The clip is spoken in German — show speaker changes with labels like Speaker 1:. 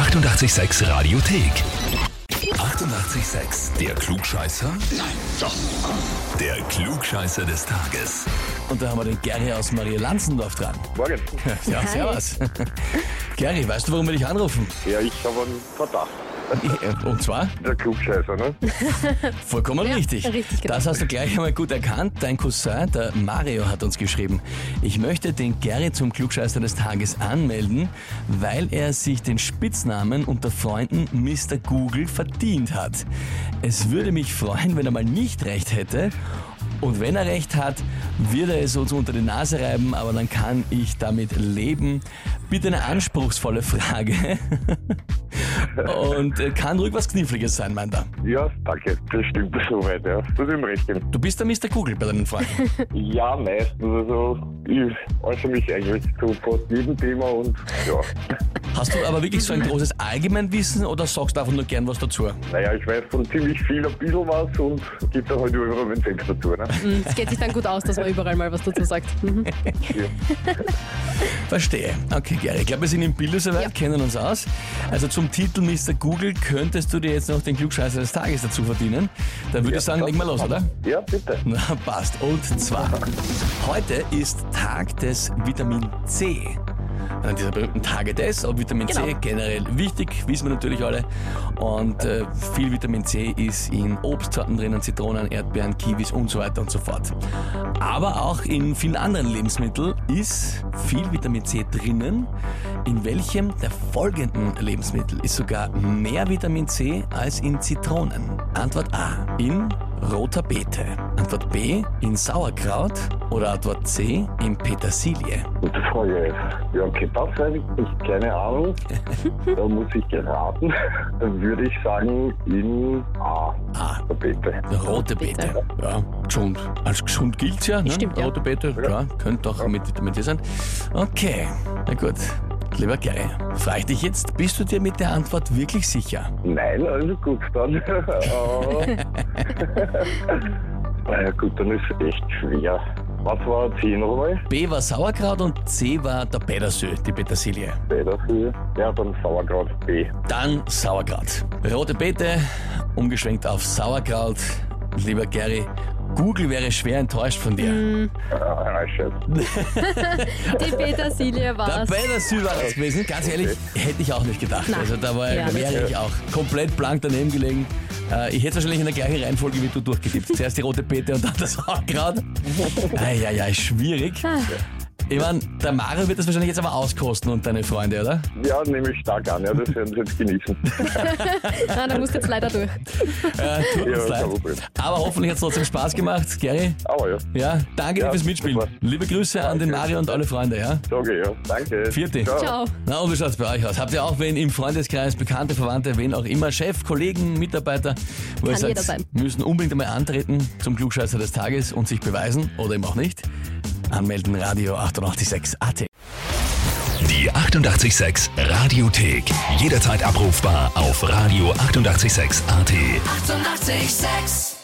Speaker 1: 886 Radiothek. 88,6. Der Klugscheißer? Nein, doch. Der Klugscheißer des Tages.
Speaker 2: Und da haben wir den Gary aus Maria Lanzendorf dran.
Speaker 3: Morgen.
Speaker 2: Ja,
Speaker 4: Hi.
Speaker 2: servus. Gary, weißt du, warum wir dich anrufen?
Speaker 3: Ja, ich habe einen Verdacht.
Speaker 2: Und zwar?
Speaker 3: Der Klugscheißer, ne?
Speaker 2: Vollkommen
Speaker 4: Ja,
Speaker 2: richtig.
Speaker 4: richtig, genau.
Speaker 2: Das hast du gleich einmal gut erkannt. Dein Cousin, der Mario, hat uns geschrieben, ich möchte den Gary zum Klugscheißer des Tages anmelden, weil er sich den Spitznamen unter Freunden Mr. Google verdient hat. Es würde mich freuen, wenn er mal nicht recht hätte. Und wenn er recht hat, wird er es uns unter die Nase reiben, aber dann kann ich damit leben. Bitte eine anspruchsvolle Frage. Und äh, kann ruhig was Kniffliges sein, meint er.
Speaker 3: Ja, danke. Das stimmt soweit, ja. Das ist ihm recht geben.
Speaker 2: Du bist der Mr. Google bei deinen Freunden.
Speaker 3: Ja, meistens. Also, ich äußere mich eigentlich zu fast jedem Thema und ja.
Speaker 2: Hast du aber wirklich so ein großes Allgemeinwissen oder sagst du einfach nur gern was dazu?
Speaker 3: Naja, ich weiß von ziemlich viel ein bisschen was und gibt dann halt überall meinen Senf dazu, ne?
Speaker 4: Mhm, Es geht sich dann gut aus, dass man überall mal was dazu sagt. Mhm.
Speaker 3: Ja.
Speaker 2: Verstehe. Okay, Gary. Ich glaube, wir sind im Bilde soweit,
Speaker 4: Ja.
Speaker 2: kennen uns aus. Also zum Titel Mr. Google könntest du dir jetzt noch den Klugscheißer des Tages dazu verdienen. Dann würde ich sagen, legen wir los, oder?
Speaker 3: Ja, bitte.
Speaker 2: Na, passt. Und zwar, heute ist Tag des Vitamin C. An dieser berühmten Tage des, aber Vitamin C
Speaker 4: Genau.
Speaker 2: generell wichtig, wissen wir natürlich alle. Und äh, viel Vitamin C ist in Obstsorten drinnen, Zitronen, Erdbeeren, Kiwis und so weiter und so fort. Aber auch in vielen anderen Lebensmitteln ist viel Vitamin C drinnen. In welchem der folgenden Lebensmittel ist sogar mehr Vitamin C als in Zitronen? Antwort A. In roter Beete. Antwort B. In Sauerkraut. Oder Antwort C. In Petersilie.
Speaker 3: Gute Frage. Ja, okay, das weiß ich nicht. Keine Ahnung. da muss ich geraten. Dann würde ich sagen, in A.
Speaker 2: A.
Speaker 3: Der Bitte.
Speaker 2: Rote Beete.
Speaker 4: Beete.
Speaker 2: Ja, gesund. Als gesund gilt's ja, ne?
Speaker 4: Stimmt, ja.
Speaker 2: Rote Beete, klar, könnte auch mit Vitamin C sein. Okay, na gut. Lieber Gary, frage ich dich jetzt, bist du dir mit der Antwort wirklich sicher?
Speaker 3: Nein, also gut, dann. Na ja, gut, dann ist es echt schwer. Was war 10 nochmal?
Speaker 2: B war Sauerkraut und C war der Petersilie, die Petersilie.
Speaker 3: Dafür. Ja, dann Sauerkraut B.
Speaker 2: Dann Sauerkraut. Rote Beete, umgeschwenkt auf Sauerkraut. Lieber Gary, Google wäre schwer enttäuscht von dir.
Speaker 3: Ah, scheiße.
Speaker 4: Die Petersilie
Speaker 2: Der
Speaker 4: war's.
Speaker 2: Petersilie war das gewesen. Ganz ehrlich, hätte ich auch nicht gedacht.
Speaker 4: Na,
Speaker 2: also da war,
Speaker 4: ja.
Speaker 2: wäre ich auch komplett blank daneben gelegen. Äh, ich hätte wahrscheinlich in der gleichen Reihenfolge wie du durchgetippt. Zuerst die rote Beete und dann das Sauerkraut. Eieiei, schwierig. Ich meine, der Mario wird das wahrscheinlich jetzt aber auskosten und deine Freunde, oder?
Speaker 3: Ja, nehme ich stark an. Ja, das werden sie jetzt genießen.
Speaker 4: Ah, da musst du jetzt leider durch.
Speaker 2: Äh, tut uns
Speaker 3: Ja,
Speaker 2: leid.
Speaker 3: kein Problem.
Speaker 2: Aber hoffentlich hat es trotzdem Spaß gemacht, Gary.
Speaker 3: Aber ja,
Speaker 2: Ja, danke dir
Speaker 3: Ja,
Speaker 2: fürs Mitspielen.
Speaker 3: super.
Speaker 2: Liebe Grüße an den
Speaker 3: Danke.
Speaker 2: Mario und alle Freunde, ja?
Speaker 3: sage ja. Danke.
Speaker 2: Vierte.
Speaker 4: Ciao.
Speaker 2: Na, und wie schaut's bei euch aus? Habt ihr auch wen im Freundeskreis, Bekannte, Verwandte, wen auch immer, Chef, Kollegen, Mitarbeiter, wo ihr
Speaker 4: Kann jeder
Speaker 2: sagt, müssen unbedingt einmal antreten zum Klugscheißer des Tages und sich beweisen oder eben auch nicht? Anmelden, Radio 886 AT.
Speaker 1: Die 88,6 Radiothek. Jederzeit abrufbar auf radio886.at. 88,6.
Speaker 5: Eighty-eight, sex.